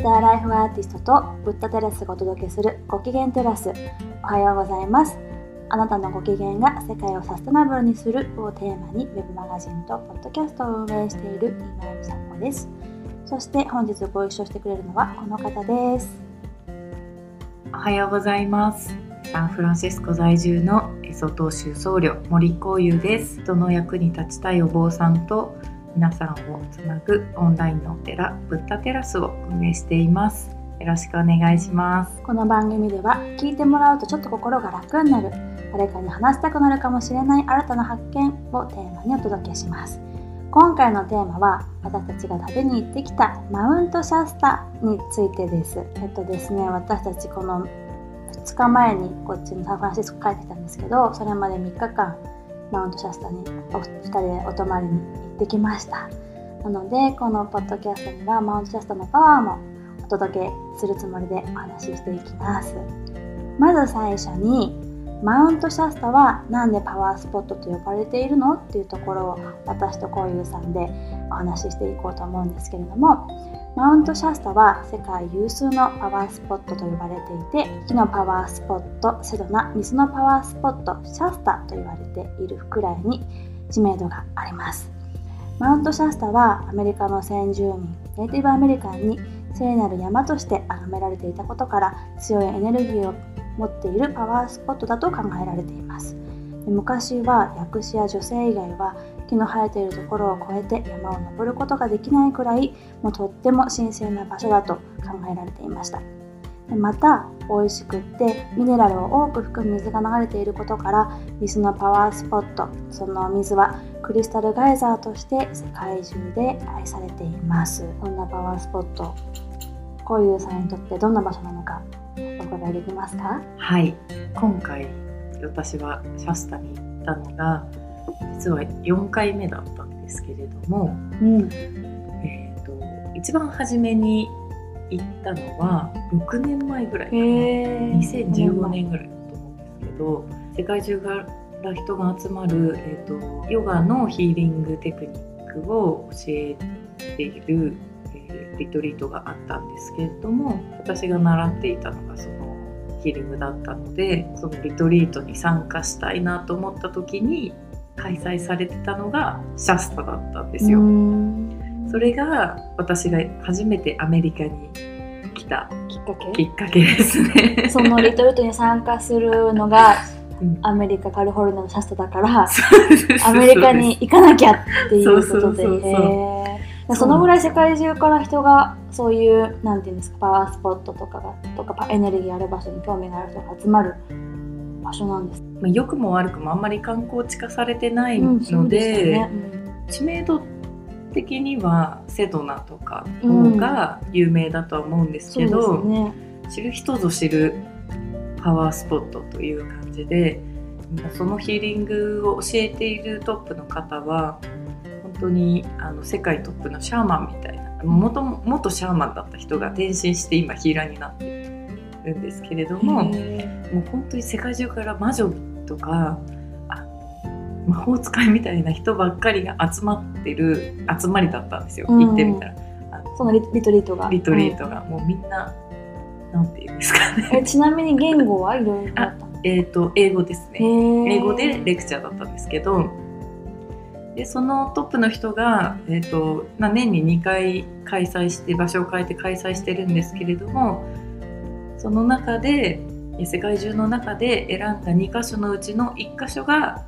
ーターライフアーティストとブッダテラスがお届けするご機嫌テラス。おはようございます。あなたのご機嫌が世界をサステナブルにするをテーマにウェブマガジンとポッドキャストを運営している今井美佐子です。そして本日ご一緒してくれるのはこの方です。おはようございます。サンフランシスコ在住のエソ島州僧侶森光優です。人の役に立ちたいお坊さんと皆さんをつなぐオンラインのお寺ブッダテラスを運営しています。よろしくお願いします。この番組では聞いてもらうとちょっと心が楽になる誰かに話したくなるかもしれない新たな発見をテーマにお届けします。今回のテーマは私たちが旅に行ってきたマウントシャスタについてです。えっとですね私たちこの2日前にこっちのサンフランシスコ帰ってきたんですけどそれまで3日間マウントシャスタにお2人でお泊まりに行ってきました。なのでこのポッドキャストにはマウントシャスタのパワーもお届けするつもりでお話ししていきます。まず最初にマウントシャスタは何でパワースポットと呼ばれているのっていうところを私とこういうさんでお話ししていこうと思うんですけれどもマウントシャスタは世界有数のパワースポットと呼ばれていて火のパワースポットセドナ水のパワースポットシャスタと言われているくらいに知名度があります。マウントシャスタはアメリカの先住民ネイティブアメリカンに聖なる山として崇められていたことから強いエネルギーを持っているパワースポットだと考えられています。昔は薬師や女性以外は木の生えているところを越えて山を登ることができないくらいもうとっても神聖な場所だと考えられていました。また美味しくってミネラルを多く含む水が流れていることから水のパワースポットその水はクリスタルガイザーとして世界中で愛されています。こんなパワースポット？こういうさんにとってどんな場所なのかお伺いできますか？はい。今回私はシャスタに行ったのが実は4回目だったんですけれども、うん。えー、と一番初めに行ったのは6年前ぐらいかな。へ2015年ぐらいだと思うんですけど世界中から人が集まる、えー、とヨガのヒーリングテクニックを教えている、えーリトリートがあったんですけれども私が習っていたのがそのヒーリングだったのでそのリトリートに参加したいなと思った時に開催されてたのがシャスタだったんですよ。それが私が初めてアメリカに来たきっかけ？きっかけですね。そのリトルートに参加するのがうん。アメリカカリフォルニアのシャスタだからアメリカに行かなきゃっていうことで。そのぐらい世界中から人がそういうなんていうんですかパワースポットとかがとかパエネルギーある場所に興味がある人が集まる場所なんです。まあ良くも悪くもあんまり観光地化されてないうん。そうので,、すよね知名度的にはセドナとかの方が有名だとは思うんですけど、ね。知る人ぞ知るパワースポットという感じでそのヒーリングを教えているトップの方は本当にあの世界トップのシャーマンみたいな元元シャーマンだった人が転身して今ヒーラーになってるんですけれども。へもう本当に世界中から魔女とかあ魔法使いみたいな人ばっかりが集まってる集まりだったんですよ、うん。行ってみたら。ーそのリリトリートが。リトリートが、もうみんななんていうんですかうんね。えちなみに言語はいろいろあえっと英語ですね。英語でレクチャーだったんですけどでそのトップの人が、えーとまあ、年に2回開催して場所を変えて開催してるんですけれどもその中でえ世界中の中で選んだ2箇所のうちの1箇所が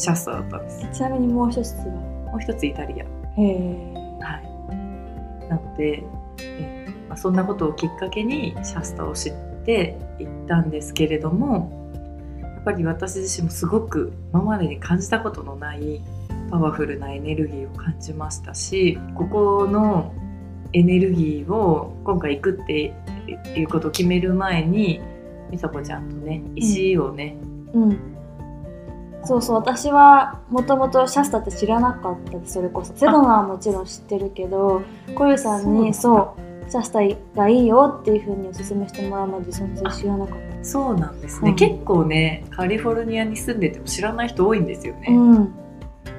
シャスタだったんですちなみにもう一つは。もう一つイタリアへえ。はいなので、えーまあ、そんなことをきっかけにシャスタを知って行ったんですけれどもやっぱり私自身もすごく今までに感じたことのないパワフルなエネルギーを感じましたしここのエネルギーを今回行くっていうことを決める前に美佐子ちゃんとね石をね、うん。そうそう私はもともとシャスタって知らなかったそれこそ。セドナはもちろん知ってるけどコユさんにそそうシャスタがいいよっていうふうにお勧めしてもらうまで全然知らなかった。そうなんですね、うん。結構ねカリフォルニアに住んでても知らない人多いんですよね。うん、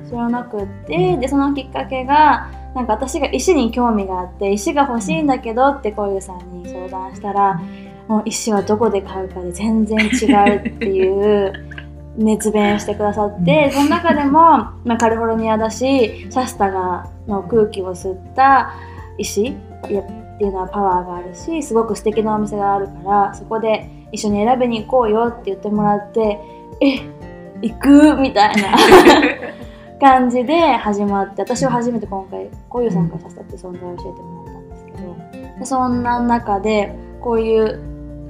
知らなくってでそのきっかけがなんか私が石に興味があって石が欲しいんだけどってこういうさんに相談したらもう石はどこで買うかで全然違うっていう熱弁してくださってその中でも、まあ、カリフォルニアだしシャスタがの空気を吸った石っていうのはパワーがあるしすごく素敵なお店があるからそこで一緒に選びに行こうよって言ってもらってえ行く？みたいな 感じで始まって私は初めて今回こういう参加させたって存在を教えてもらったんですけどでそんな中でこういう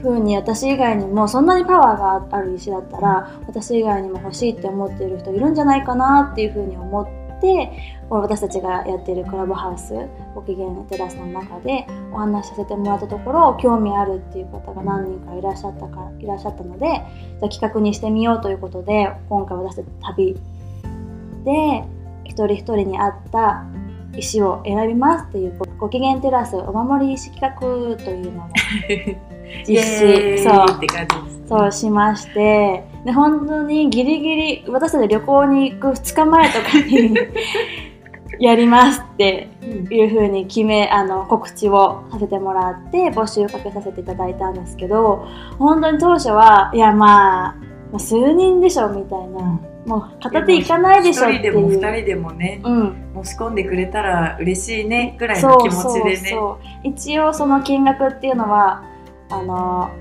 風に私以外にもそんなにパワーがある石だったら私以外にも欲しいって思っている人いるんじゃないかなっていう風に思って私たちがやってるクラブハウスご機嫌テラスの中でお話しさせてもらったところ興味あるっていう方が何人かいらっしゃったかいらっしゃったのでじゃ企画にしてみようということで今回私たち旅で一人一人に合った石を選びますっていうご機嫌テラスお守り石企画というのを 実施。そう。そうしまして。で本当にギリギリ私たち旅行に行く2日前とかに やりますっていうふうに決めあの告知をさせてもらって募集かけさせていただいたんですけど本当に当初はいやまあ数人でしょみたいな。もう片手いかないでしょっていう。1人でも2人でもね、うん、申し込んでくれたら嬉しいねぐらいの気持ちでね。一応その金額っていうのはあの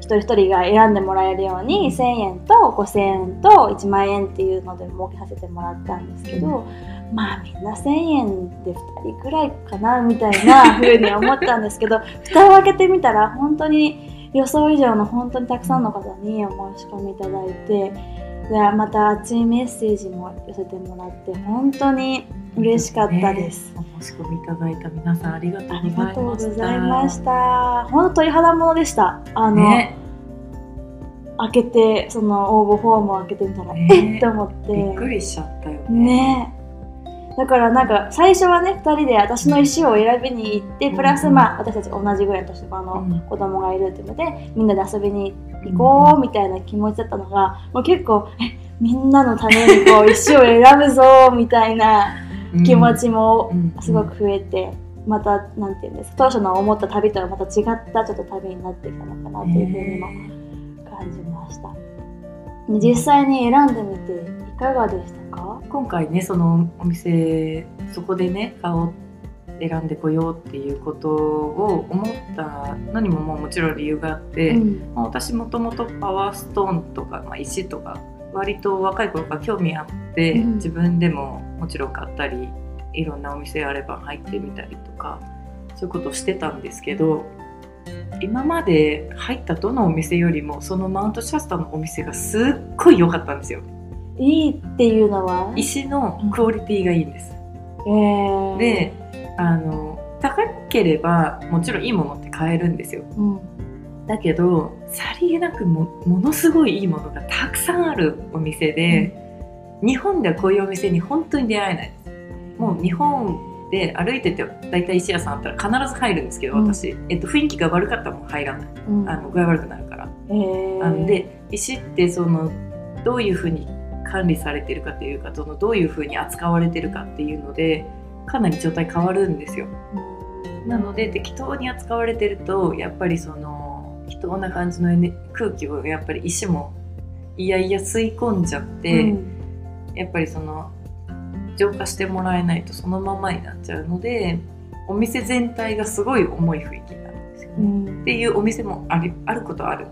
一人一人が選んでもらえるように1,000円と5,000円と1万円っていうので設けさせてもらったんですけど、まあみんな1,000円で2人くらいかなみたいな風に思ったんですけど 蓋を開けてみたら本当に予想以上の本当にたくさんの方にお申し込みいただいてでまた熱いメッセージも寄せてもらって本当に嬉しかったです。ね、お申し込みいただいた皆さんありがとうございました。本当鳥肌ものでした。あの、ね、開けてその応募フォームを開けてみたら、ね、えっと思ってびっくりしちゃったよね。ねだからなんか最初はね2人で私の石を選びに行ってプラスまあ私たち同じぐらいの年の子供がいるっていうのでみんなで遊びに行こうみたいな気持ちだったのがもう結構えみんなのためにこう石を選ぶぞ みたいな気持ちもすごく増えて。またなんていうんです当初の思った旅とはまた違ったちょっと旅になってきたのかなというふうにも感じました実際に選んでみていかがでしたか？今回ねそのお店そこでね買おう選んでこようっていうことを思ったのにももうもちろん理由があって、うん、まあ、私もともとパワーストーンとか、まあ、石とか割と若い頃から興味あって、うん、自分でももちろん買ったりいろんなお店あれば入ってみたりとかそういうことをしてたんですけど今まで入ったどのお店よりもそのマウントシャスタのお店がすっごい良かったんですよ。いいっていうのは？石のクオリティがいいんです。うん、えー、であの高ければもちろんいいものって買えるんですよ。うん、だけどさりげなくもものすごいいいものがたくさんあるお店で、うん、日本ではこういうお店に本当に出会えないです。もう日本で歩いてて大体石屋さんあったら必ず入るんですけど、私、うん、えっと、雰囲気が悪かったらもう入らない、うん、あの具合悪くなるから。あので石ってそのどういうふうに管理されてるかというかそのどういうふうに扱われてるかっていうのでかなり状態変わるんですよ。なので適当に扱われてるとやっぱりその適当な感じの空気をやっぱり石もいやいや吸い込んじゃって、うん、やっぱりその浄化してもらえないとそのままになっちゃうのでお店全体がすごい重い雰囲気になるんですよね。うん、っていうお店もあるあることある。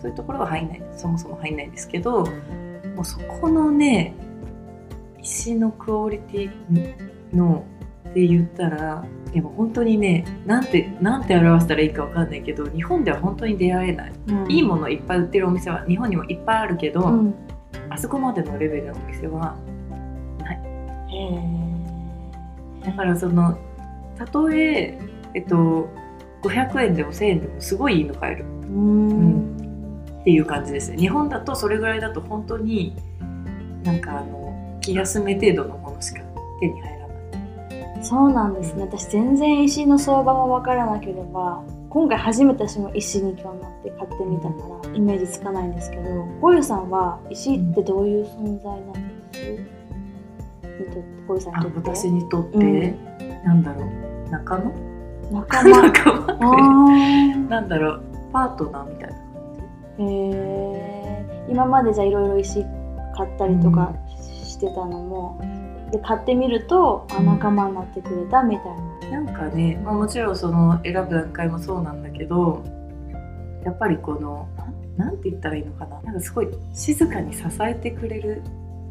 そういうところは入んない。そもそも入んないんですけどもうそこのね石のクオリティのって言ったらでも本当にねなんてなんて表したらいいかわかんないけど日本では本当に出会えない、うん、いいものいっぱい売ってるお店は日本にもいっぱいあるけど、うん、あそこまでのレベルのお店はだからそのたとええっと500円でも1000円でもすごいいいの買える。うん。っていう感じです日本だとそれぐらいだと本当になんかあの気休め程度のものしか手に入らない。そうなんですね。私全然石の相場も分からなければ今回初めて私も石に興味持って買ってみたからイメージつかないんですけどゴユさんは石ってどういう存在なんです、にとって小さんにとって私にとって、うん、なんだろう。仲間？仲間。仲間。なんだろう。パートナーみたいなへー。今までじゃいろいろ石買ったりとかしてたのも、で買ってみるとあうん。仲間になってくれたみたいな。なんかね、まあ、もちろんその選ぶ段階もそうなんだけどやっぱりこのなんなんて言ったらいいのかな。なんかすごい静かに支えてくれる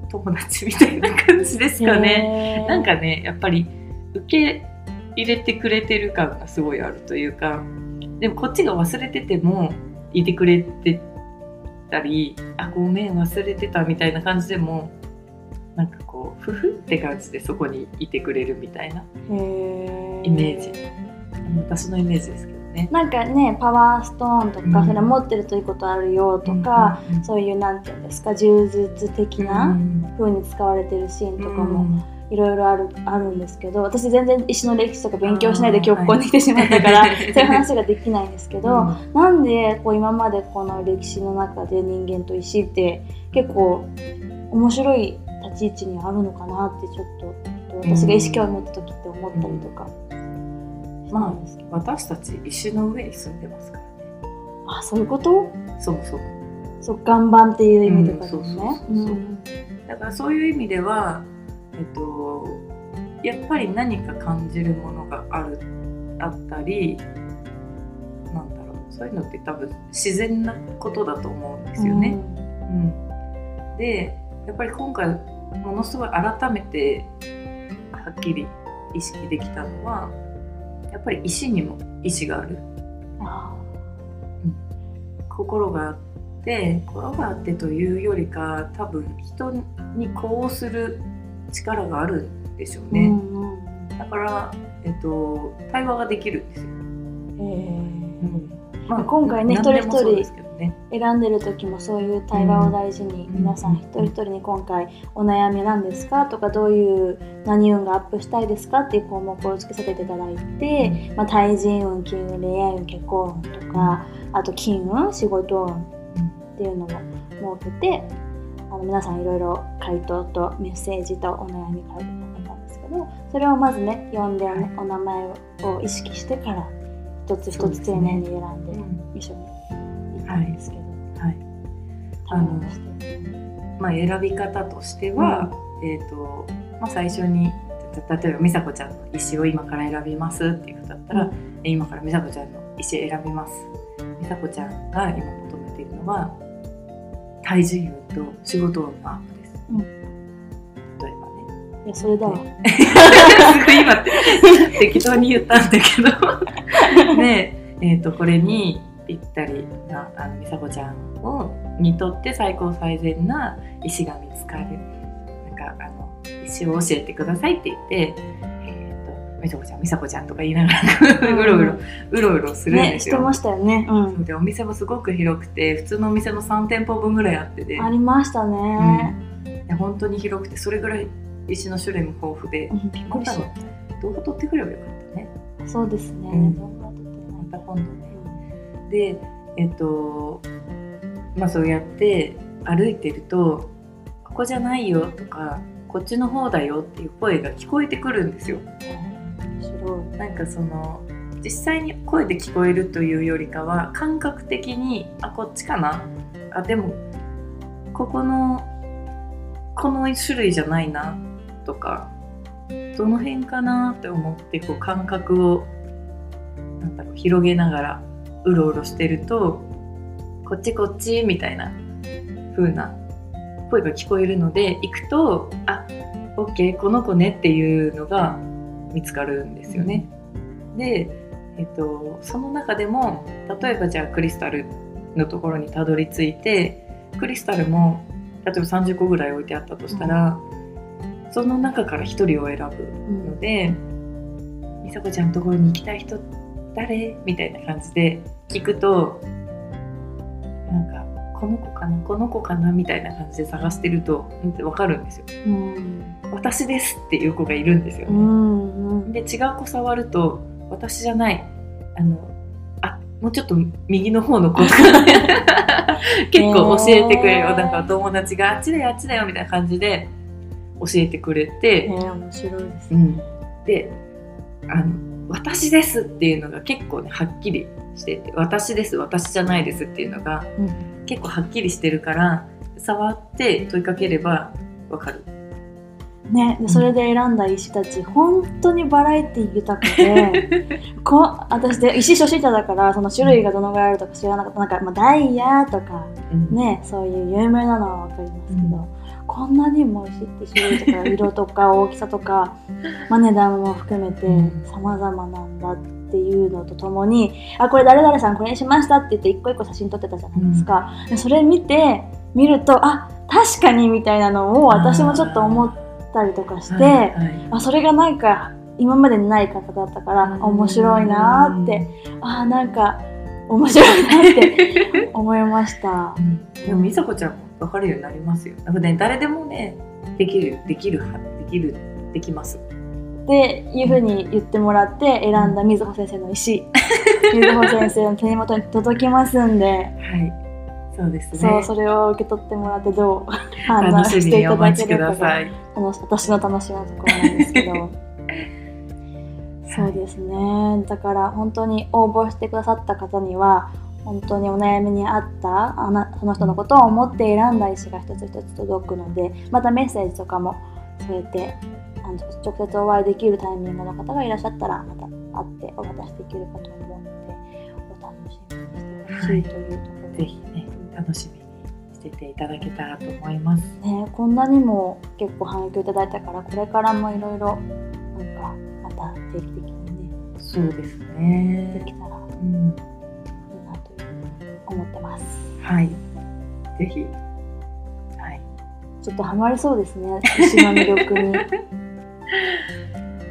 友達みたいな感じですかね。なんかねやっぱり受け入れてくれてる感がすごいあるというかでもこっちが忘れててもいてくれてたりあごめん忘れてたみたいな感じでもなんかこうふふって感じでそこにいてくれるみたいなへイメージ。私のイメージですけどね。なんかねパワーストーンとか、うん。それ持ってるといいことあるよとか、うんそういうなんていうんですか柔術的うなん。風に使われてるシーンとかもいろいろあるあるんですけど私全然石の歴史とか勉強しないで今日ここに来てしまったから、は いそういう話ができないんですけど、なんでこう今までこの歴史の中で人間と石って結構面白い立ち位置にあるのかなってちょっと私が意識を持った時って思ったりとか。したんですけど、私たち石の上に住んでますからね。あそういうこと？そもそも。そう岩盤っていう意味とかでもね。だからそういう意味では、えっと、やっぱり何か感じるものがあるあったりなんだろうそういうのって多分自然なことだと思うんですよね。うんでやっぱり今回ものすごい改めてはっきり意識できたのはやっぱり石にも意志がある。うん。あ心があって心があってというよりか多分人に呼応する力があるんでしょうーね、うんうんだから、えっと、対話ができるんですよ、えーま今回ね一人一人選んでる時もそういう対話を大事に、うん皆さん一人一人に今回お悩みなんですかとかどういう何運がアップしたいですかっていう項目をつけさせていただいて、まあ、対人運金運恋愛運結婚運とかあと金運仕事運っていうのも設けてあの皆さんいろいろ回答とメッセージとお悩み書いてもらったんですけどそれをまずね読んではいお名前を意識してから一つ一つ丁寧に選んで一緒に行ったんですけど、はい。対話して。まあ、選び方としては、えっとまあ、最初にた例えば美佐子ちゃんの石を今から選びますっていう方だったら、うん。え今から美佐子ちゃんの石選びます。美佐子ちゃんが今求めているのは体重運と仕事運のいやそれだわ。すごい今って適当に言ったんだけど で、えー、とこれにぴったりなあの美佐子ちゃんをにとって最高最善な石が見つかるなんかあの石を教えてくださいって言って、えー、と美佐子ちゃん美佐子ちゃんとか言いながらうろうろうろうろするんね、ですよ。してましたよね。うん。でお店もすごく広くて普通のお店の3店舗分ぐらいあってで、ありましたね。で本当に広くてそれぐらい石の種類も豊富でうんびっくりし動画撮ってくればよかったね。た。そうですね。うん動画撮ってまた今度ね。で、えっと、まあそうやって歩いてると、ここじゃないよとか、こっちの方だよっていう声が聞こえてくるんですよ。面白い。なんかその、実際に声で聞こえるというよりかは、感覚的に、あ、こっちかな？あ、でも、ここの、この種類じゃないなとか、どの辺かなって思って、こう感覚を、なんだろう、広げながら、うろうろしてると、こっちこっちみたいな風な声が聞こえるので、行くと、あ、オッケー、この子ねっていうのが見つかるんですよね。で、えっと、その中でも例えばじゃあクリスタルのところにたどり着いてクリスタルも例えば30個ぐらい置いてあったとしたら、その中から1人を選ぶうんので「美佐子ちゃんのところに行きたい人誰?」みたいな感じで聞くとなんか「この子かな？この子かな」みたいな感じで探してると分かるんですよ。うん。私ですっていう子がいるんですよね。うん。うん。で違う子触ると私じゃないあのあもうちょっと右の方の子 結構教えてくれる、なんかお友達があっちだよあっちだよみたいな感じで教えてくれて、ね面白いですね。うん、であの私ですっていうのが結構ねはっきりしてて私です私じゃないですっていうのがうん。結構はっきりしてるから触って問いかければわかる。ね、でそれで選んだ石たち本当にバラエティ豊かで こ私で石初心者だからその種類がどのぐらいあるとか知らなかった。なんか、まあ、ダイヤとかうん。ねそういう有名なのは分かりますけど、うんこんなにも石って種類とか色とか大きさとか、まあ、値段も含めてうん。様々なんだっていうのとともに「あこれ誰々さんこれにしました」って言って一個一個写真撮ってたじゃないですか、でそれ見て見るとあ確かにみたいなのを私もちょっと思ったりとかして。はいはいあそれがなんか今までにない方だったからうん。面白いなーってあーなんか面白いなって思いました。うん。でも美佐子ちゃんも分かるようになりますよ。なんかね誰でもねできるできるはできるできます。っていうふうに言ってもらって選んだ水穂先生の石水穂先生の手元に届きますんで、はい。そうですね。そうそれを受け取ってもらってどう 判断楽していただけるかの私の楽しみなところなんですけど そうですねだから本当に応募してくださった方には本当にお悩みに合ったあなその人のことを思って選んだ石が一つ一つ届くのでまたメッセージとかも添えてあの直接お会いできるタイミングの方がいらっしゃったらまた会ってお渡しできるかと思うのでお楽しみにしてほしいというところぜひね楽しみにしてていただけたらと思います。ね、こんなにも結構反響いただいたからこれからもいろいろなんかまた定期的にねそうですでね。きたらいうん。思ってますはい。ぜひ。はい。ちょっとハマりそうですね石の魅力に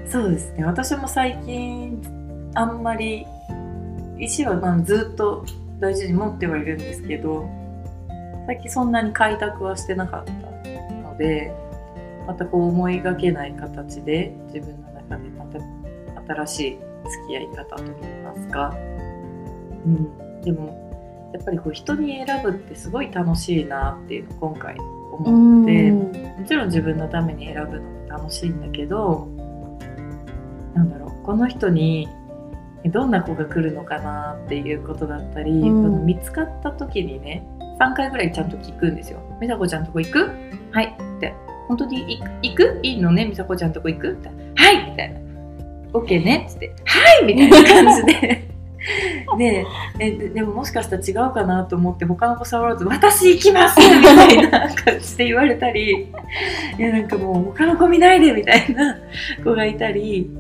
そうですね。私も最近あんまり石はまあずっと大事に持ってはいるんですけど、最近そんなに開拓はしてなかったので、またこう思いがけない形で自分の中でまた新しい付き合い方といいますか、うん、でもやっぱりこう人に選ぶってすごい楽しいなっていうのを今回う思って。ん。もちろん自分のために選ぶのも楽しいんだけどなんだろうこの人にどんな子が来るのかなっていうことだったり、うん。この見つかった時にね3回ぐらいちゃんと聞くんですよ「美佐子ちゃんとこ行く?」「はい」って「本当に行く行く？いいのね？美佐子ちゃんとこ行く?」って「はい」みたいな「OK ね」っつって「はい」みたいな感じで。でえででももしかしたら違うかなと思って他の子触らず「私行きます!」みたいな感じで言われたりいやなんかもう他の子見ないで！みたいな 子がいたり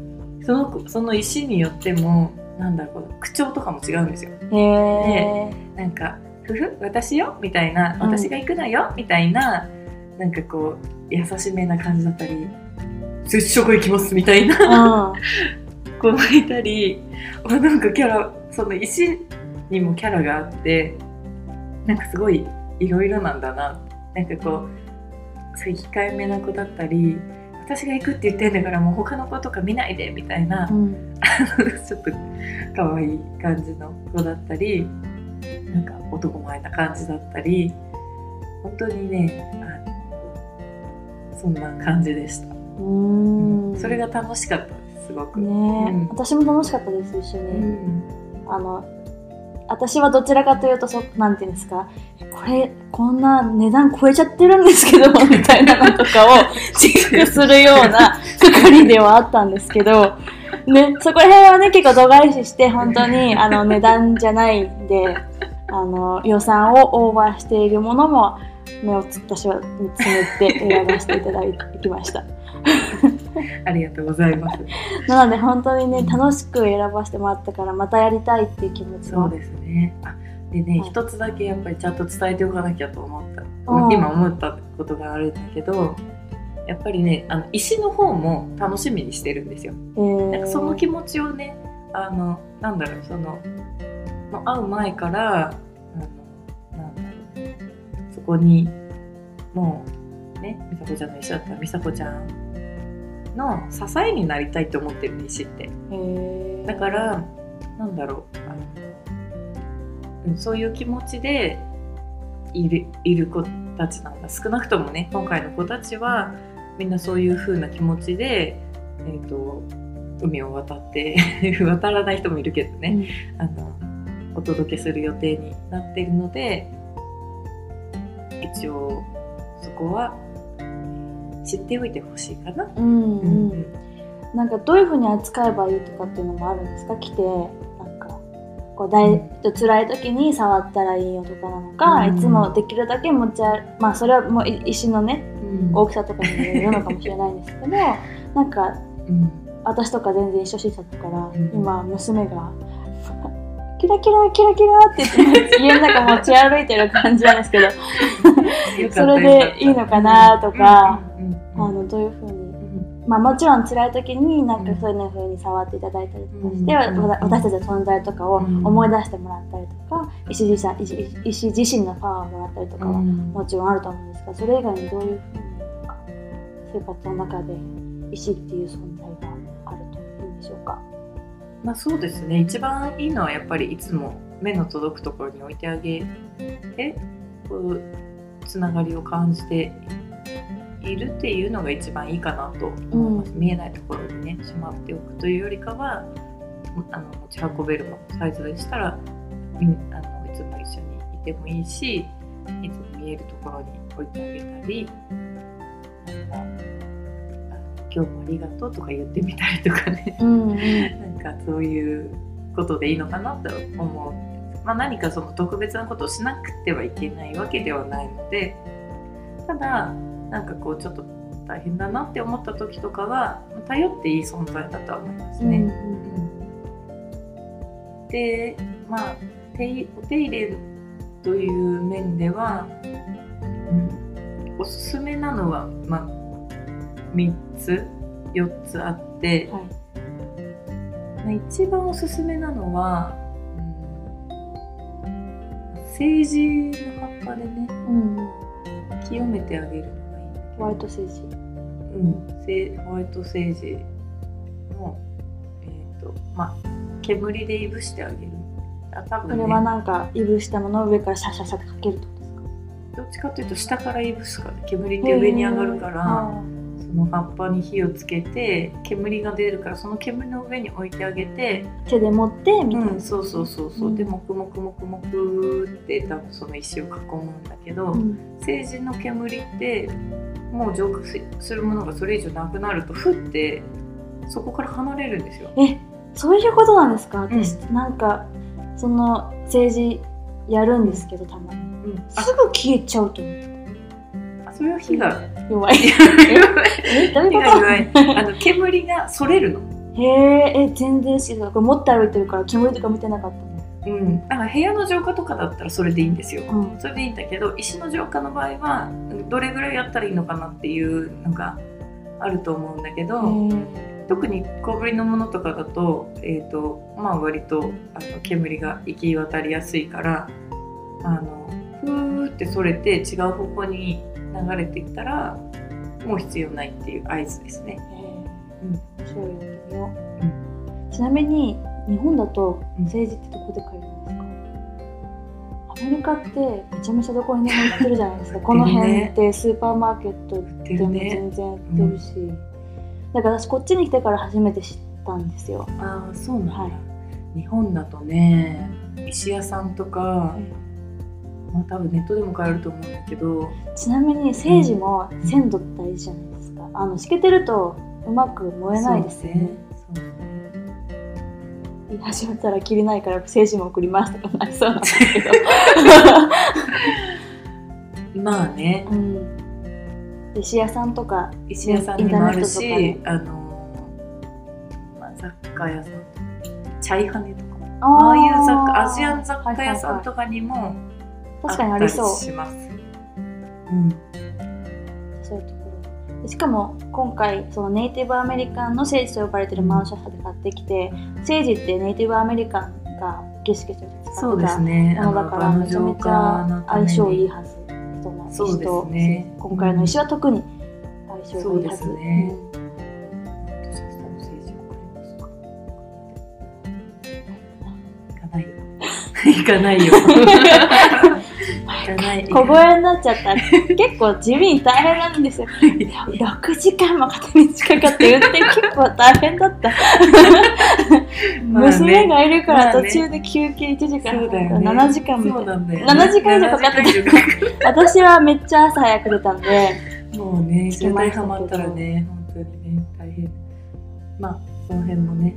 その子その石によってもなんだろう口調とかも違うんですよ。へえなんか「ふふ私よ」みたいな「うん私が行くのよ」みたいななんかこう優しめな感じだったり「接触行きます」みたいなうん。子がいたりあなんかキャラその石にもキャラがあってなんかすごいいろいろなんだな。なんかこうそういう控えめな子だったり私が行くって言ってんだからもう他の子とか見ないでみたいな、うん。ちょっと可愛い感じの子だったりなんか男前な感じだったり本当にねあのそんな感じでした、うん。それが楽しかったですすごく。ね、うん。私も楽しかったです一緒に、うんあの私はどちらかというとそなんていうんですかこれこんな値段超えちゃってるんですけど みたいなのとかをチェックするような係ではあったんですけど、ね、そこら辺はね結構度外視して本当にあの値段じゃないんであの予算をオーバーしているものも目をつ私は見つめて選ばせていただきました。ありがとうございます。なので本当にね楽しく選ばせてもらったからまたやりたいっていう気持ちもそうですね。あでね、はい一つだけやっぱりちゃんと伝えておかなきゃと思った、うん今思ったことがあるんだけどやっぱりねあの石の方も楽しみにしてるんですよ。えーなんかその気持ちをねあのなんだろうその会う前からあのなんだろうそこにもうね美佐子ちゃんの石だったら美佐子ちゃんの支えになりたいと思ってる石って。だからなんだろう。あのうんそういう気持ちでいるいる子たちなんだ。少なくともね今回の子たちはみんなそういう風な気持ちで、えー、と海を渡って 渡らない人もいるけどね、あのお届けする予定になっているので一応そこは知っておいてほしいかな。うんうん。うん。なんかどういうふうに扱えばいいとかっていうのもあるんですか？来てなんかこうだい辛い時に触ったらいいよとかなのか、うん。いつもできるだけ持ち歩まあそれはもうい石のねうん。大きさとかにもよるのかもしれないんですけど なんかうん。私とか全然初心者だから、うん。今娘が「キラキラキラキラ」って言って家の中持ち歩いてる感じなんですけどそれでいいのかなとか、うん。うんうんあのどういうふうに？うん。まあ、もちろん辛い時になんかそういう風に触っていただいたりとかして、うん。わ私たちの存在とかをうん。思い出してもらったりとか、石自身石石自身のパワーをもらったりとかはうん。もちろんあると思うんですがそれ以外にどういうふうに生活の中で石っていう存在があるといいんでしょうか？まあそうですね。一番いいのはやっぱりいつも目の届くところに置いてあげてこうつながりを感じているっていうのが一番いいかなと思います、見えないところにねしまっておくというよりかはあの持ち運べるサイズでしたらあのいつも一緒にいてもいいしいつも見えるところに置いてあげたり今日もありがとうとか言ってみたりとかね。うんうん。なんかそういうことでいいのかなと思う。まあ、何かその特別なことをしなくてはいけないわけではないのでただなんかこうちょっと大変だなって思った時とかは頼っていい存在だとは思いますうんね。でまあお手入れという面では、うん、おすすめなのは、まあ、3つ4つあって。はいまあ一番おすすめなのは、うん、政治の葉っぱでねうんうん清めてあげるホワイトセージ。うん、せホワイトセージの、えーとまあ、煙でいぶしてあげる。あ多分、ね、これはなんかいぶしたものを上からシャシャシャってかけるってことですか？どっちかというと下からいぶすから煙って上に上がるから、あその葉っぱに火をつけて煙が出るからその煙の上に置いてあげてー手で持ってみたいな。うん、そうそうそうそう、うん。で黙々黙々って多分その石を囲むんだけど、うん。政治の煙ってもう浄化するものがそれ以上なくなるとふってそこから離れるんですよ。えそういうことなんですか？うん。私、なんかその政治やるんですけどたまに。うん、すぐ消えちゃうと思う。あそれは火が弱い。えどういう火がこ弱い。あの煙がそれるの。とへええ全然知らない。これ持って歩いてるから煙とか見てなかったうん、だから部屋の浄化とかだったらそれでいいんですよ。のそれでいいんだけど石の浄化の場合はどれぐらいやったらいいのかなっていうのがあると思うんだけど、特に小ぶりのものとかだと,、えーとまあ、割とあの煙が行き渡りやすいからあのふーってそれて違う方向に流れていったらもう必要ないっていう合図ですね。え面白いやってみよ。う、ちなみに日本だとうん。政治ってどこで買えるんですか、アメリカってめちゃめちゃどこにでも売ってるじゃないですか。この辺ってスーパーマーケットでも全然売ってるし、だから私こっちに来てから初めて知ったんですよ、ああそうなんだ、はい。日本だとね石屋さんとか、まあ、多分ネットでも買えると思うんだけど。ちなみに政治も鮮度大事じゃないですか。あのしけてるとうまく燃えないですよね言い始めたらきりないから政治も送りますとかなりそうなんですけど。まあね。うん。石屋さんとか石屋さんにもあるし、あの、まあ、雑貨屋さんとかチャイハネとかあああいう雑ー貨アジアン雑貨屋さんとかかにも確かにありそう。ます。うん、そういうとしかも今回そのネイティブアメリカンの聖地と呼ばれてるマンションで買ってきて聖地ってネイティブアメリカンが儀式として使ってたね。ものだからめちゃめちゃ相性いいはずそうです石とね。今回の石は特に相性がいいはず。ね。行 かないよ。小声になっちゃった。結構地味に大変なんですよ。6時間も片道かかって運転結構大変だった。まあね。娘がいるから途中で休憩1時間、そうだよね。7時間みたそいうな。なんだよ、7時間以上かかってた。7時間以上かか私はめっちゃ朝早く出たんで。るもうね渋滞はまったらね本当にね大変。まあその辺もね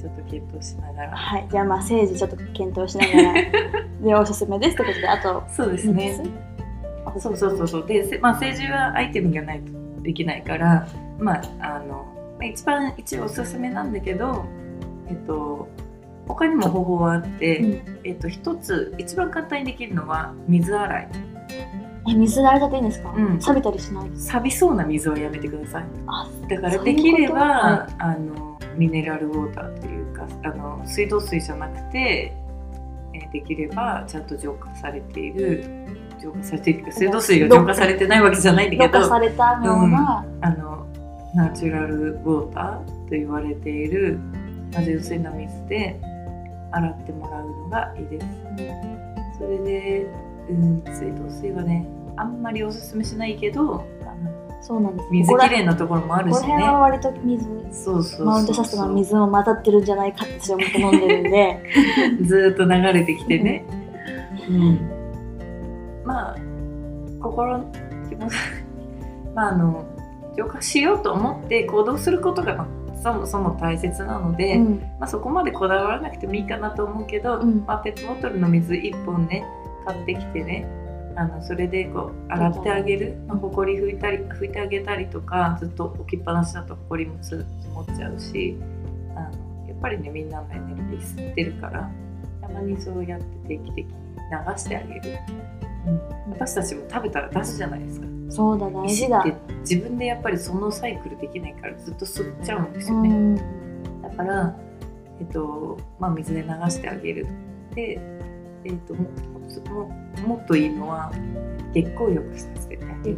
ちょっと検討しながら。はい。じゃあまあ政治ちょっと検討しながら。でおすすめですってことであとそうですね。そうそうそうそう。で、せまあ、政治はアイテムがないとできないからまああのまあ一番一応おすすめなんだけどえっと他にも方法はあって、うん。えっと一つ一番簡単にできるのは水洗い。え水で洗いたていいんですか、うん。錆びたりしない錆びそうな水はやめてください。あだからできればはあのミネラルウォーターというかあの水道水じゃなくて、えーできればちゃんと浄化されている浄化されている水道水が浄化されてないわけじゃないんだけどろ過されたような、あのナチュラルウォーターと言われているまあ純粋な水で洗ってもらうのがいいです。それで、うん、水道水はねあんまりおすすめしないけどそうなんです。水きれいなところもあるしこの辺はね。割と水そうそうマウントシャストの水も混ざってるんじゃないかって思って飲んでるんで。ずーっと流れてきてね。うん、まあ心気持ち まああの浄化しようと思って行動することがまあそもそも大切なので、うん。まあ、そこまでこだわらなくてもいいかなと思うけど、うん。まあ、ペットボトルの水1本ね買ってきてねあのそれでこう洗ってあげる、まあ、ほこり拭いたり拭いてあげたりとかずっと置きっぱなしだとほこりもつ積もっちゃうしあのやっぱりねみんなのエネルギー吸ってるからたまにそうやって定期的に流してあげる、うん、私たちも食べたら出すじゃないですか。そうだ大事だ。石って自分でやっぱりそのサイクルできないからずっと吸っちゃうんですよね、うん。だから、えっとまあ、水で流してあげる。で、えっと、もっといいのは月光浴させて。月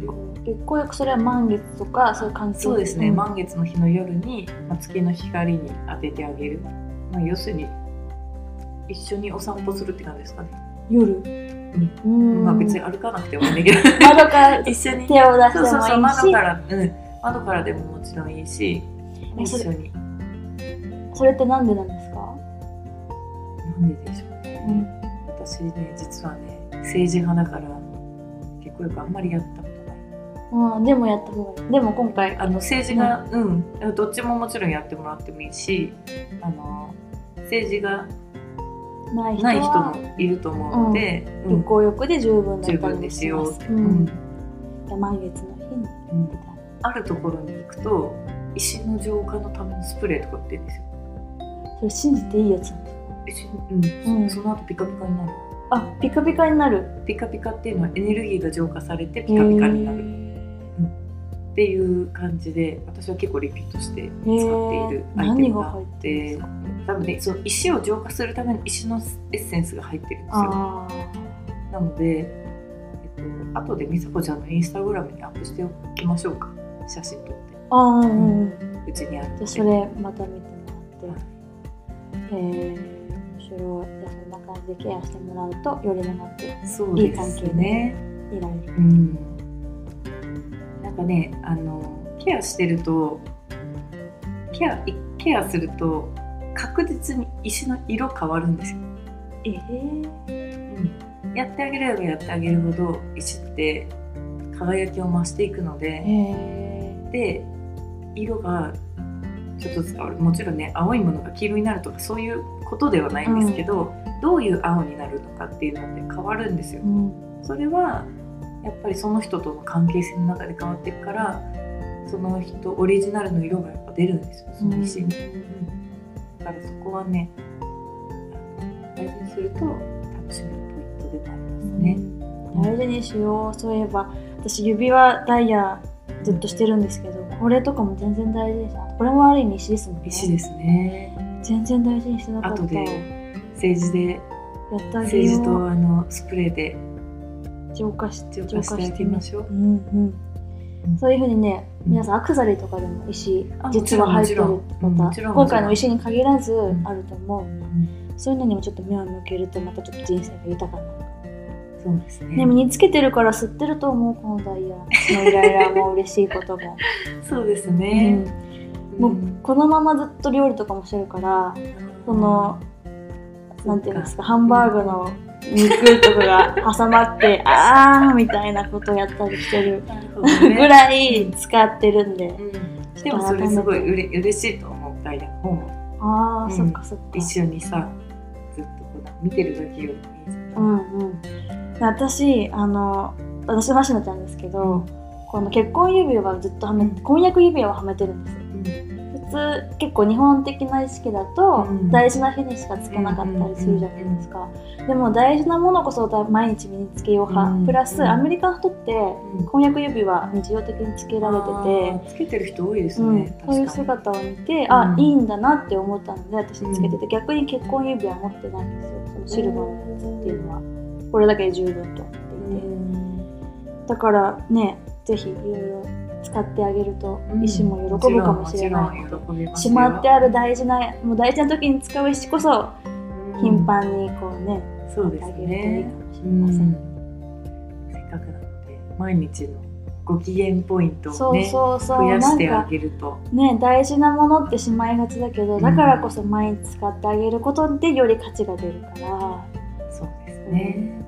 光浴それは満月とかそういう関係そうですね、ん満月の日の夜に、まあ、月の光に当ててあげる、まあ、要するに一緒にお散歩するって感じですかね、夜？うん。まあ、別に歩かなくてもいいんだけど窓から 手を出一緒にしてもいいし。そうそうそう窓から、うん、窓からでももちろんいいし一緒に。それってなんでなんですか、なんででしょうね、うん私ね実はね政治派だから結構よくあんまりやったことない。うん、でもやった方がいい。でも今回あの政治がうん、どっちももちろんやってもらってもいいしあの政治がない人ない人はもいると思うので、うん。月光浴で十分だ十ったですよ、ううん。満月の日にうん。あるところに行くと石の浄化のためのスプレーとか売ってるんですよ。それ信じていいやつなんでうん。うん。その後ピカピカになる。あピカピカになる。ピカピカっていうのはエネルギーが浄化されてピカピカになる。っていう感じで私は結構リピートして使っているアイテムがあって多分ねその石を浄化するための石のエッセンスが入ってるんですよ。あなので、えっと後でみさこちゃんのインスタグラムにアップしておきましょうか。写真撮って。ーあー、うん。うん、うちにあるのでじゃあそれまた見てもらってえー、面白い。じゃあそんな感じでケアしてもらうとより長くそうですね。いられる。うん。なんかねあのケアしてるとケアいケアすると確実に石の色変わるんですよ、えー、やってあげればやってあげるほど石って輝きを増していくので、えで色がちょっとずつ変わる。もちろんね青いものが黄色になるとかそういうことではないんですけど、どういう青になるのかっていうのって変わるんですよ。ー、うん。それはやっぱりその人との関係性の中で変わっていくからその人オリジナルの色がやっぱ出るんですよ。その石に、だからそこはね大事にすると楽しめるポイントでもありますね、大事にしよう。そういえば私指輪ダイヤずっとしてるんですけどこれとかも全然大事です。これもある意味石ですもんね。石ですね。全然大事にしてなかった。後で政治でやってあげ政治とあのスプレーで。浄化し浄化してあげましょう。う。んうん。そういうふうにね、うん皆さんアクセサリーとかでも石あ実は入ってるまた今回の石に限らずんあると思う、そういうのにもちょっと目を向けるとまたちょっと人生が豊かになる。かもそうですね。ね、身につけてるから吸ってると思うこのダイヤ。のイライラも嬉しいことも、そうですうね、ん、もうこのままずっと料理とかもしてるからそのなんていうんですかハンバーグの肉とかが挟まってあーみたいなことをやったりしてるぐらい使ってるんで、うん、でもそれすごいうれ嬉しいと思うダイヤも。ああ、うん。そっかそっか。一緒にさずっとこう見てる時よりうんうん。で私あの私はしのちゃんですけど、この結婚指輪はずっとはめうん。婚約指輪をはめてるんですよ。普通結構日本的な意識だと、うん。大事な日にしかつけなかったりするじゃないですか、でも大事なものこそ毎日身につけよう派、うん。プラスうん。アメリカの人ってうん。婚約指輪日常的につけられてて、つけてる人多いですうんね、そういう姿を見て、うん。あいいんだなって思ったので私つけてて、逆に結婚指輪持ってないんですよ。そのシルバーのやつっていうのはこれだけで十分と思っていて、だからねぜひいろいろ使ってあげるとうん。石も喜ぶかもしれない。しよ。まってある大事なもう大事な時に使う石こそうん。頻繁にこうね、そうですね。うん、ん。せっかくなので毎日のご機嫌ポイントそうをねそうそう増やしてあげると。ね大事なものってしまいがちだけどうん。だからこそ毎日使ってあげることでより価値が出るから、そうですね、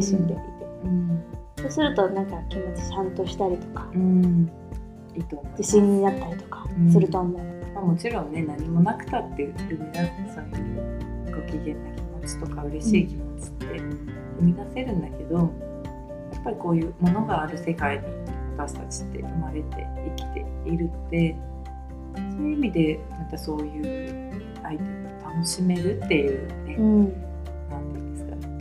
精神で。いて、うん。そうするとなんか気持ちちゃんとしたりとか。うん。いいと思自信になったりとかすると思う、まあ、もちろんね何もなくたって生み出すそういうご機嫌な気持ちとか嬉しい気持ちって生み出せるんだけど、やっぱりこういうものがある世界に私たちって生まれて生きているのでそういう意味でまたそういうアイテムを楽しめるっていうね、うん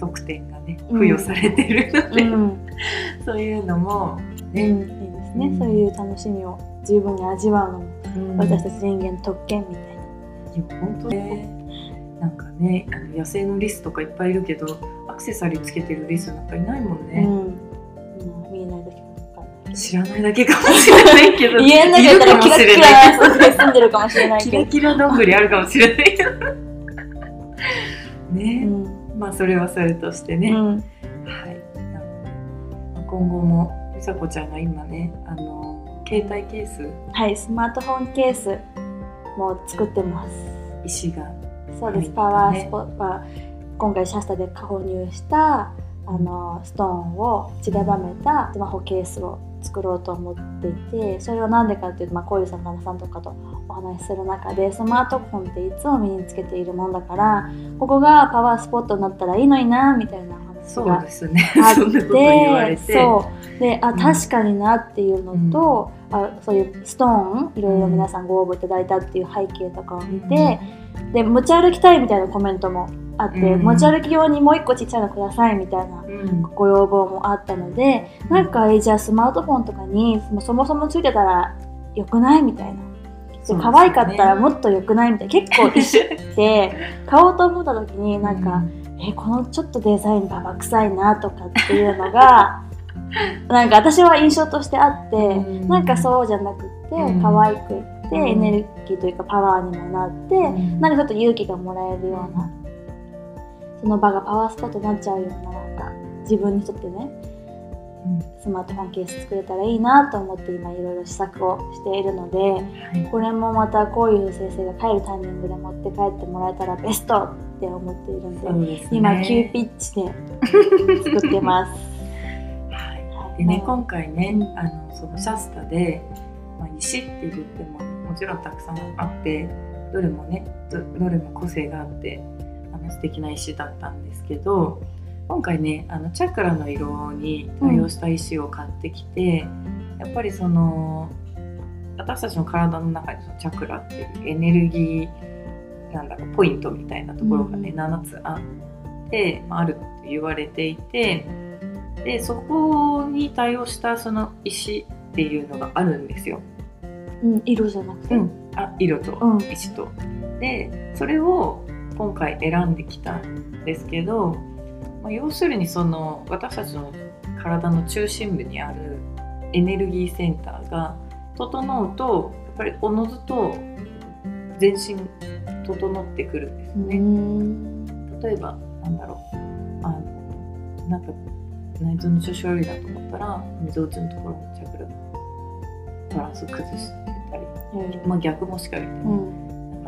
特典がねうん付与されてるので、うん。そういうのもうん、ね、いいですね、うん。そういう楽しみを十分に味わうのも、うん。私たち人間の特権みたいな。いや本当ねなんかねあの野生のリスとかいっぱいいるけどアクセサリーつけてるリスなんかいないもんね、うん、まあ見えないだけ知らないだけかもしれないけど。家の中やったらキラキラ住んでるかもしれない。キけど。ラキラどんぐりあるかもしれないけど。ね、うんまあそれはそれとしてね、うん。はい。なのでまあ今後もみさこちゃんが今ねあの携帯ケース。はい、スマートフォンケースも作ってます。石が。そうです、はいパワースポットは今回シャスタで購入したあのストーンを散りばめたスマホケースを作ろうと思っていてそれは何でかっていうと、まあ、こういうさん旦那さんとかとお話しする中でスマートフォンっていつも身につけているもんだからここがパワースポットになったらいいのになみたいな話そうがですね。あってて。そう。であうん。確かになっていうのと、あそういうストーンいろいろ皆さんご応募いただいたっていう背景とかを見て、で持ち歩きたいみたいなコメントもあって、うん。持ち歩き用にもう一個ちっちゃいのくださいみたいなうん。ご要望もあったのでなんかえじゃあスマートフォンとかにそもそもついてたらよくないみたいな。で可愛かったらもっと良くないみたいな。結構石って 買おうと思った時になんか、えこのちょっとデザインババ臭いなとかっていうのが なんか私は印象としてあって、うん。なんかそうじゃなくってうん。可愛くってうん。エネルギーというかパワーにもなって、うん。なんかちょっと勇気がもらえるような、その場がパワースポットになっちゃうようななんか自分にとってねスマートフォンケース作れたらいいなと思って今いろいろ試作をしているのではい。これもまたこういう先生が帰るタイミングで持って帰ってもらえたらベストって思っているんでね。今急ピッチで作ってます。はい。はい。でね今回ね、うん。あのそのシャスタで、まあ、石って言ってももちろんたくさんあってどれもねどどれも個性があってあの素敵な石だったんですけど今回ねあのチャクラの色に対応した石を買ってきて、やっぱりその私たちの体の中にそのチャクラっていうエネルギーなんだろうポイントみたいなところがね、うん。7つあって、まあ、あるって言われていてでそこに対応したその石っていうのがあるんですよ。うん、色じゃなくて、うん、あ色とうん。石と。でそれを今回選んできたんですけど、まあ、要するにその私たちの体の中心部にあるエネルギーセンターが整うとやっぱりおのずと全身整ってくるんですね。ん。例えばなんだろう。あのなんか内臓の調子悪いなと思ったらみぞおちのところのチャクラバランス崩してたり、うん。まあ、逆もしかりで、うん、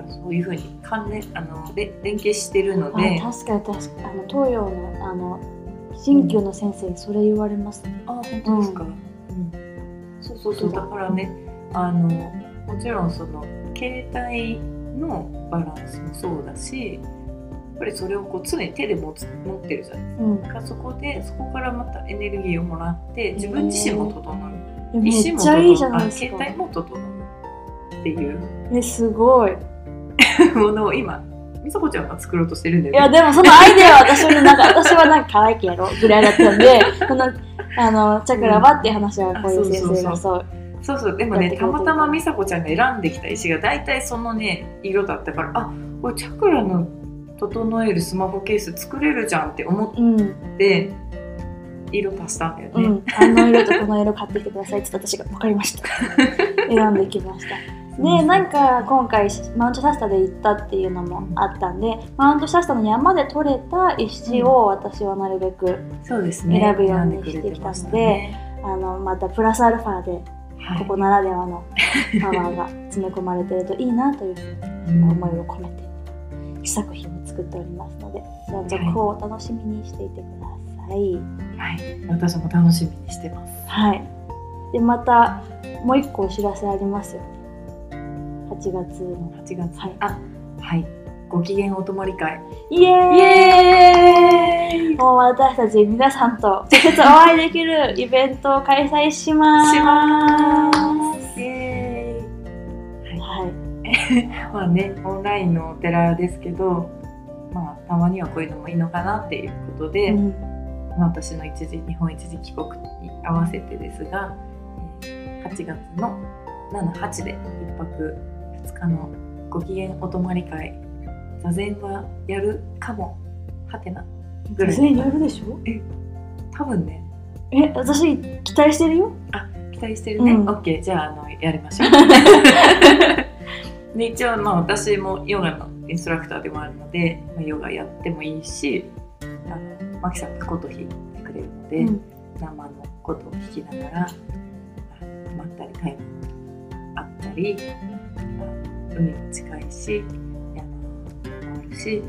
そういうふうに関連あのれ連携してるので。あ確かに確かに。あの東洋のあの鍼灸の先生にそれ言われます、あ本当ですか、うん。そうそうそう。だからねあのもちろんその携帯のバランスもそうだしやっぱりそれをこう常に手で持つ持ってるじゃないうん。ですかそこでそこからまたエネルギーをもらって自分自身も整う、えめ意思もっちゃいいじゃ整う。い携帯も整うっていう。えすごいものを今みさこちゃんが作ろうとしてるんだいやよねでもそのアイデアは私はなんか 私はなんか可愛くやろうぐらいだったんでそのあのチャクラはっていう話はこういう先生がそう。そうそうでもねたまたま美佐子ちゃんが選んできた石が大体そのね色だったからあこれチャクラの整えるスマホケース作れるじゃんって思っうん。て色足したんだよね、うん、あの色とこの色買ってきてくださいって私が分かりました。選んできましたでなんか今回マウントシャスタで行ったっていうのもあったんでマウントシャスタの山で採れた石を私はなるべくそうですね。選ぶように選んでくれてましたしてね。あのまたプラスアルファではい。ここならではの パワーが詰め込まれてるといいなというふう思いを込めて試作品を作っておりますのでじゃあ続報をお楽しみにしていてください。はい、私も楽しみにしてます。はい。でまたもう一個お知らせありますよ。ね。8月の。8月、はい。あはい。ご機嫌お泊まり会。イエーイ。イエーイ。もう私たち皆さんと直接お会いできるイベントを開催します。します。イエーイ。はい。まあね、オンラインのお寺ですけど、まあ、たまにはこういうのもいいのかなっていうことで、うん。まあ私の一時日本一時帰国に合わせてですが、えー8月の7、8で1泊2日のご機嫌お泊まり会、座禅はやるかも、はてな。ぐらい全員やるでしょ？多分ね、え、私期待してるよ。期待してるね。うん OK、じゃああのやりましょう。で一応、まあ、私もヨガのインストラクターでもあるので、まあ、ヨガやってもいいしあのマキさんが琴弾いてくれるので、うん生のことを聞きながらあまったりタイムあったりあ海も近いし山もあるし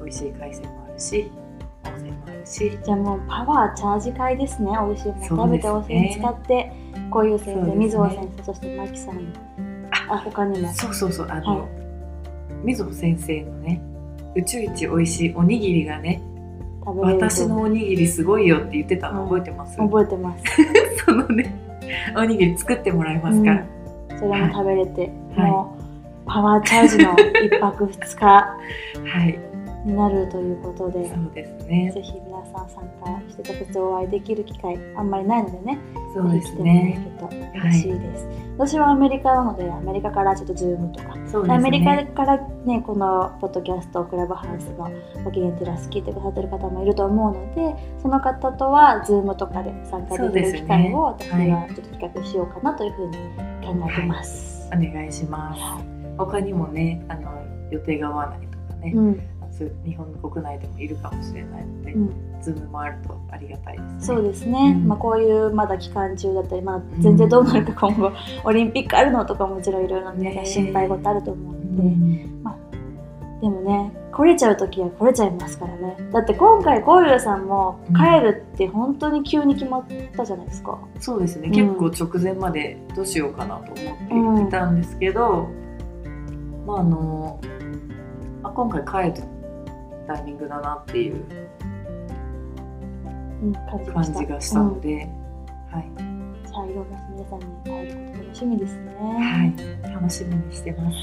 美味しい海鮮もあるし温泉もあるし。じゃあもうパワーチャージ会ですね。美味しいもの食べて温泉使って、こういう先生、ね。水尾先生、そしてマキさん、あ、他にも。そうそうそうあの、は水野先生のね宇宙一美味しいおにぎりがね私のおにぎりすごいよって言ってたの覚えてます、覚えてます。そのねおにぎり作ってもらいますから、それも食べれて、はい。もうパワーチャージの一泊二日 はい。になるということで、そうですね。ぜひ皆さん参加して直接お会いできる機会あんまりないのでね、そうですね。嬉しいです。私はアメリカなので、アメリカからちょっとズームとか、ね。アメリカからね、このポッドキャスト、クラブハウスのご機嫌テラス聞いてくださってる方もいると思うので、その方とはズームとかで参加できる機会を私はちょっと企画しようかなというふうに考えてます。お願いします。他にもねあの予定が合わないとかね、うん、日本国内でもいるかもしれないので、うん。ズームもあるとありがたいですね。そうですね、うん。まあ、こういうまだ期間中だったり、まあ、全然どうなるか今後、オリンピックあるのとかもちろんいろいろ皆さん心配事あると思ううので、ん。でもね来れちゃう時は来れちゃいますからね。だって今回コイルさんも帰るって本当に急に決まったじゃないですか、そうですね、うん。結構直前までどうしようかなと思っていたんですけど、まああのあ今回帰るタイミングだなっていううん、感じがしたので、はい、じゃあい。ろんな皆さんに会えること楽しみですね、はい、楽しみにしてます。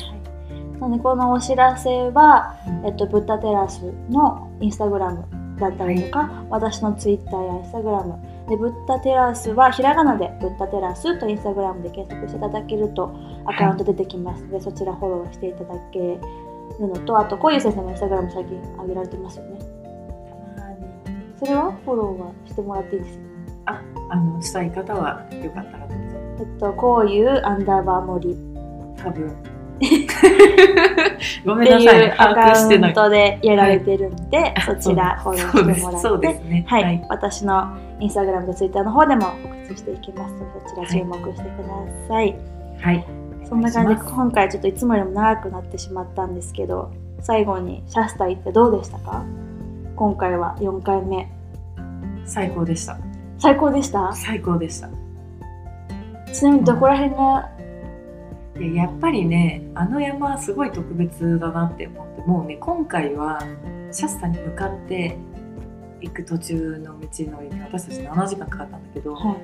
なのでこのお知らせは、えっと、ブッダテラスのインスタグラムだったりとか、私のツイッターやインスタグラム。でブッダテラスはひらがなでブッダテラスとインスタグラムで検索していただけるとアカウント出てきますので、そちらフォローしていただけるのとあとこういう先生のインスタグラム最近上げられてますよね。それはフォローはしてもらっていいですよねあのしたい方はよかったらどうぞ。えっとこういうアンダーバー森。多分。ごめんなさい、アカウン。トでやられてるんで、そちら フォローしてもらってそうですね。はい、私のインスタグラムとツイッターの方でも告知していきますのでそちら注目してください、はい。そんな感じ。で今回ちょっといつもよりも長くなってしまったんですけど最後にシャスタ行ってどうでしたか？今回は4回目。最高でした。最高でした？最高でした。ちなみにどこら辺が？いややっぱりねあの山はすごい特別だなって思って。もうね今回はシャスタに向かって行く途中の道のりに私たち7時間かかったんだけど、は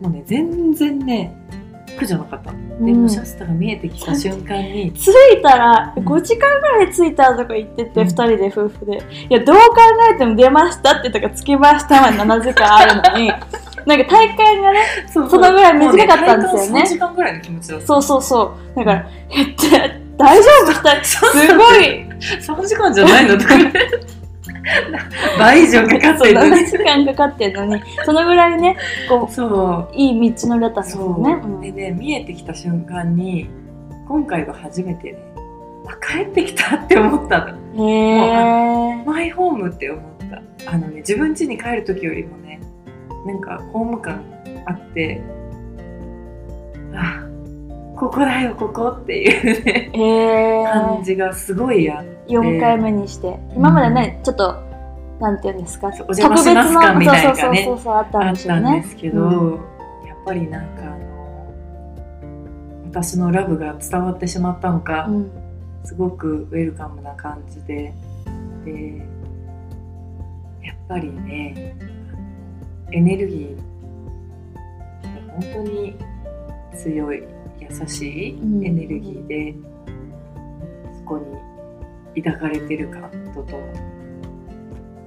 もうね全然ね苦じゃなかった、い、でうん。もシャスタが見えてきた瞬間に。着いたらうん。5時間ぐらい着いたとか言ってて、うん。2人で夫婦で。いやどう考えても出ましたってとか着きましたは7時間あるのに。なんか大会がねそのぐらい短かったんですよね。もう体感3時間ぐらいの気持ちだったそうそうそう。だからえって大丈夫 すごい。3時間じゃないのとか 倍以上かかってるのに7時間かかってるのに。そのぐらいねこそう。ういい道のりだったんですそう、よね。うん。でね見えてきた瞬間に今回は初めてねあ帰ってきたって思ったの。へえ。マイホームって思った。あのね自分家に帰る時よりもねなんかホーム感あってあここだよここっていうねへ感え。じがすごいあって。4回目にして。今までねちょっとなんていうんですか？お邪魔しますかみたいなねそうそうそうそうあったんでしょうね。けど、うやっぱりなんかあの私のラブが伝わってしまったのか、うん。すごくウェルカムな感じで。でやっぱりねエネルギーが本当に強い優しいうんエネルギーで、そこに抱かれてる感とと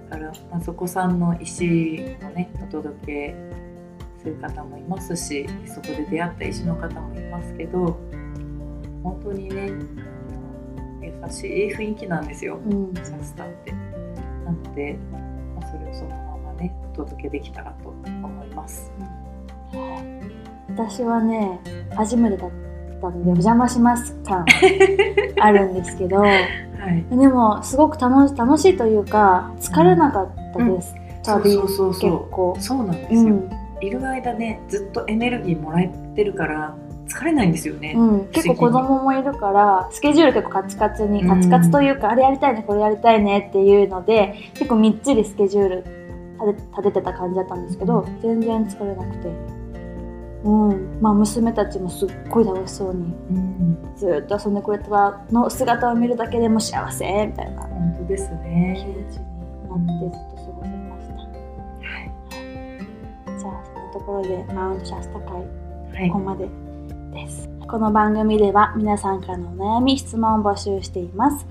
だから、まあ、そこさんの石をねお届けする方もいますしそこで出会った石の方もいますけど本当にね優しい雰囲気なんですようんシャスタって。なので、まあ、それをそのままねお届けできたらと思います。私はね初めてだったのでお邪魔します感 あるんですけどはい。でもすごく楽し楽しいというか疲れなかったです、うそうそう結構。そうなんですよ。うん。いる間ねずっとエネルギーもらえてるから疲れないんですよね。うん、結構子供もいるからスケジュール結構カツカツにうん。カツカツというか、あれやりたいねこれやりたいねっていうので結構みっちりスケジュール立て立ててた感じだったんですけど全然疲れなくて、うんまあ、娘たちもすっごい楽しそうにうん、ずーっと遊んでくれたの姿を見るだけでも幸せみたいな本当です気持ね。ちになってずっと過ごせました。じゃあそんなところでマウントシャスタ会はいここ。までです。この番組では皆さんからのお悩み、質問を募集しています。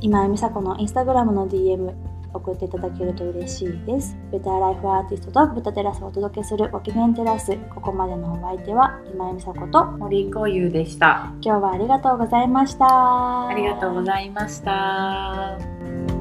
今井美佐子のインスタグラムの DM 送っていただけると嬉しいです。ベターライフアーティストとブタテラスをお届けするご機嫌テラス。ここまでのお相手は今井美佐子と森子優でした。今日はありがとうございました。ありがとうございました。